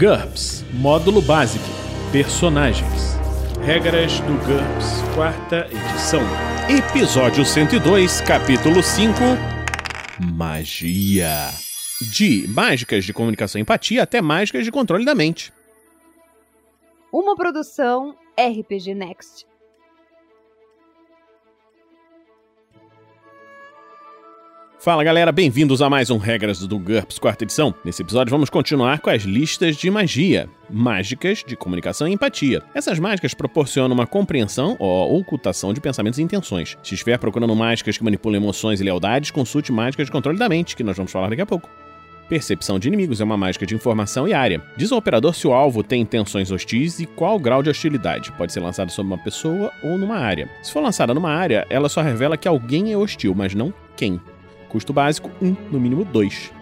GURPS Módulo Básico Personagens Regras do GURPS, quarta edição. Episódio 102, capítulo 5 Magia. De mágicas de comunicação e empatia até mágicas de controle da mente. Uma produção RPG Next. Fala galera, bem-vindos a mais um Regras do GURPS quarta edição. Nesse episódio vamos continuar com as listas de magia, mágicas de comunicação e empatia. Essas mágicas proporcionam uma compreensão ou ocultação de pensamentos e intenções. Se estiver procurando mágicas que manipulam emoções e lealdades, consulte mágicas de controle da mente, que nós vamos falar daqui a pouco. Percepção de inimigos é uma mágica de informação e área. Diz ao operador se o alvo tem intenções hostis e qual grau de hostilidade. Pode ser lançado sobre uma pessoa ou numa área. Se for lançada numa área, ela só revela que alguém é hostil, mas não quem. Custo básico 1, no mínimo 2.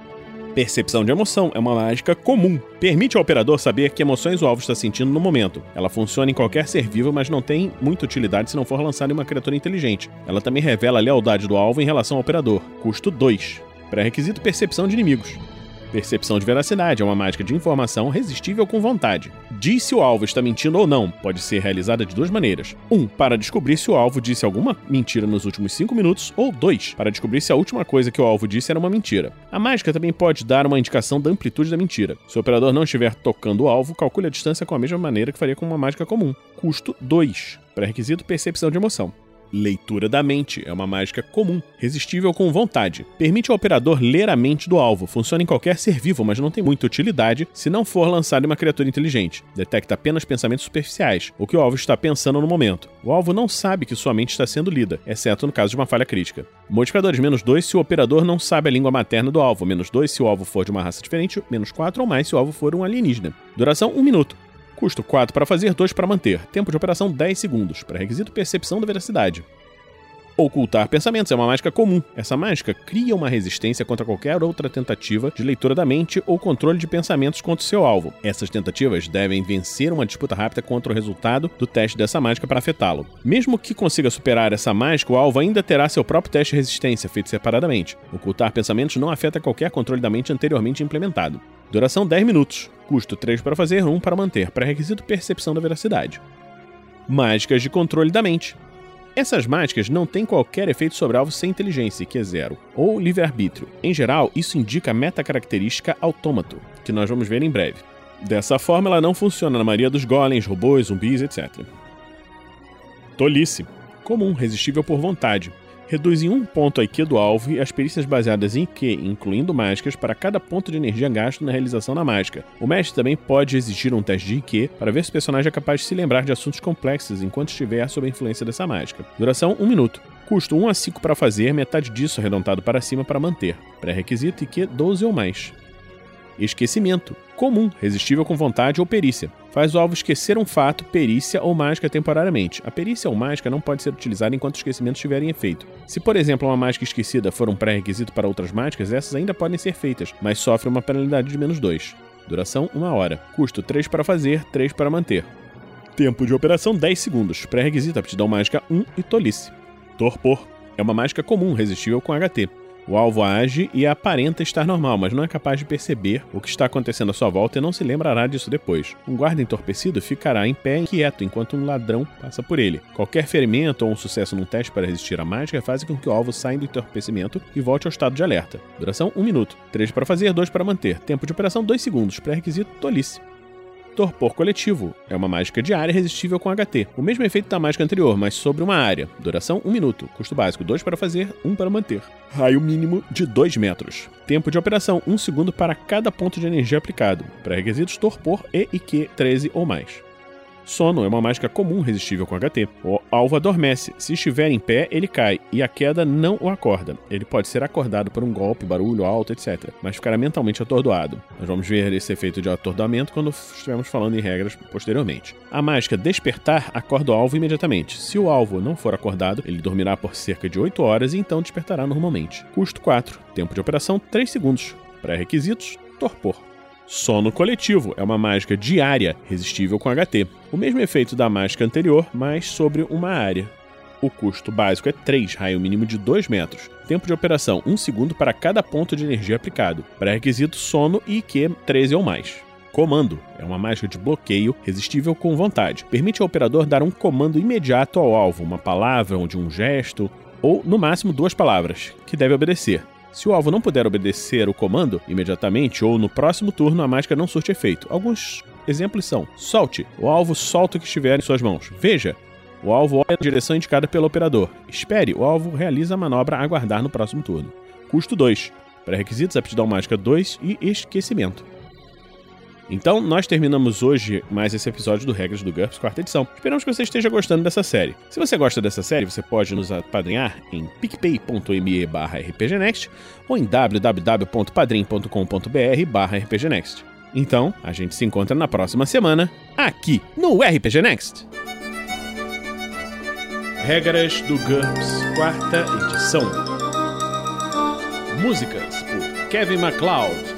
Percepção de emoção é uma mágica comum. Permite ao operador saber que emoções o alvo está sentindo no momento. Ela funciona em qualquer ser vivo, mas não tem muita utilidade se não for lançada em uma criatura inteligente. Ela também revela a lealdade do alvo em relação ao operador. Custo 2. Pré-requisito percepção de inimigos. Percepção de veracidade é uma mágica de informação resistível com vontade. Diz se o alvo está mentindo ou não. Pode ser realizada de duas maneiras. 1. Um, para descobrir se o alvo disse alguma mentira nos últimos 5 minutos. Ou 2. Para descobrir se a última coisa que o alvo disse era uma mentira. A mágica também pode dar uma indicação da amplitude da mentira. Se o operador não estiver tocando o alvo, calcule a distância com a mesma maneira que faria com uma mágica comum. Custo 2. Pré-requisito percepção de emoção. Leitura da mente é uma mágica comum, resistível com vontade. Permite ao operador ler a mente do alvo. Funciona em qualquer ser vivo, mas não tem muita utilidade se não for lançado em uma criatura inteligente. Detecta apenas pensamentos superficiais, o que o alvo está pensando no momento. O alvo não sabe que sua mente está sendo lida, exceto no caso de uma falha crítica. Modificadores menos 2 se o operador não sabe a língua materna do alvo, menos 2 se o alvo for de uma raça diferente, menos 4 ou mais se o alvo for um alienígena. Duração 1 um minuto. Custo 4 para fazer, 2 para manter. Tempo de operação 10 segundos. Pré-requisito percepção da veracidade. Ocultar pensamentos é uma mágica comum. Essa mágica cria uma resistência contra qualquer outra tentativa de leitura da mente ou controle de pensamentos contra o seu alvo. Essas tentativas devem vencer uma disputa rápida contra o resultado do teste dessa mágica para afetá-lo. Mesmo que consiga superar essa mágica, o alvo ainda terá seu próprio teste de resistência, feito separadamente. Ocultar pensamentos não afeta qualquer controle da mente anteriormente implementado. Duração 10 minutos. Custo 3 para fazer, 1 para manter. Pré-requisito percepção da veracidade. Mágicas de controle da mente. Essas mágicas não têm qualquer efeito sobre alvo sem inteligência, que é zero, ou livre-arbítrio. Em geral, isso indica a metacaracterística autômato, que nós vamos ver em breve. Dessa forma, ela não funciona na maioria dos golems, robôs, zumbis, etc. Tolice. Comum, resistível por vontade reduz em um ponto a IQ do alvo e as perícias baseadas em IQ, incluindo mágicas, para cada ponto de energia gasto na realização da mágica. O mestre também pode exigir um teste de IQ para ver se o personagem é capaz de se lembrar de assuntos complexos enquanto estiver sob a influência dessa mágica. Duração 1 minuto. Custo 1 a 5 para fazer, metade disso arredondado para cima para manter. Pré-requisito IQ 12 ou mais. Esquecimento. Comum, resistível com vontade ou perícia. Faz o alvo esquecer um fato, perícia ou mágica temporariamente. A perícia ou mágica não pode ser utilizada enquanto o esquecimento estiver em efeito. Se, por exemplo, uma mágica esquecida for um pré-requisito para outras mágicas, essas ainda podem ser feitas, mas sofrem uma penalidade de menos 2. Duração 1 hora. Custo 3 para fazer, 3 para manter. Tempo de operação 10 segundos. Pré-requisito aptidão mágica 1 e tolice. Torpor. É uma mágica comum, resistível com HT. O alvo age e aparenta estar normal, mas não é capaz de perceber o que está acontecendo à sua volta e não se lembrará disso depois. Um guarda entorpecido ficará em pé inquieto enquanto um ladrão passa por ele. Qualquer ferimento ou um sucesso num teste para resistir à mágica faz com que o alvo saia do entorpecimento e volte ao estado de alerta. Duração 1 minuto. 3 para fazer, 2 para manter. Tempo de operação 2 segundos. Pré-requisito tolice. Torpor coletivo. É uma mágica diária resistível com HT. O mesmo efeito da mágica anterior, mas sobre uma área. Duração 1 minuto. Custo básico 2 para fazer, 1 para manter. Raio mínimo de 2 metros. Tempo de operação 1 segundo para cada ponto de energia aplicado. Pré-requisitos torpor e IQ 13 ou mais. Sono é uma mágica comum resistível com HT. O alvo adormece. Se estiver em pé, ele cai e a queda não o acorda. Ele pode ser acordado por um golpe, barulho alto, etc., mas ficará mentalmente atordoado. Nós vamos ver esse efeito de atordoamento quando estivermos falando em regras posteriormente. A mágica Despertar acorda o alvo imediatamente. Se o alvo não for acordado, ele dormirá por cerca de 8 horas e então despertará normalmente. Custo 4. Tempo de operação 3 segundos. Pré-requisitos: Torpor. Sono coletivo é uma mágica diária resistível com HT. O mesmo efeito da mágica anterior, mas sobre uma área. O custo básico é 3, raio mínimo de 2 metros. Tempo de operação 1 segundo para cada ponto de energia aplicado. Pré-requisito sono e IQ 13 ou mais. Comando é uma mágica de bloqueio resistível com vontade. Permite ao operador dar um comando imediato ao alvo, uma palavra ou de um gesto, ou no máximo duas palavras, que deve obedecer. Se o alvo não puder obedecer o comando imediatamente ou no próximo turno, a mágica não surte efeito. Alguns exemplos são: solte, o alvo solta o que estiver em suas mãos. Veja, o alvo olha na direção indicada pelo operador. Espere, o alvo realiza a manobra a aguardar no próximo turno. Custo 2. Pré-requisitos: aptidão mágica 2 e esquecimento. Então, nós terminamos hoje mais esse episódio do Regras do GURPS, quarta edição. Esperamos que você esteja gostando dessa série. Se você gosta dessa série, você pode nos apadrinhar em picpay.me barra rpgnext ou em www.padrim.com.br barra rpgnext. Então, a gente se encontra na próxima semana, aqui no RPG Next. Regras do GURPS, quarta edição. Músicas por Kevin MacLeod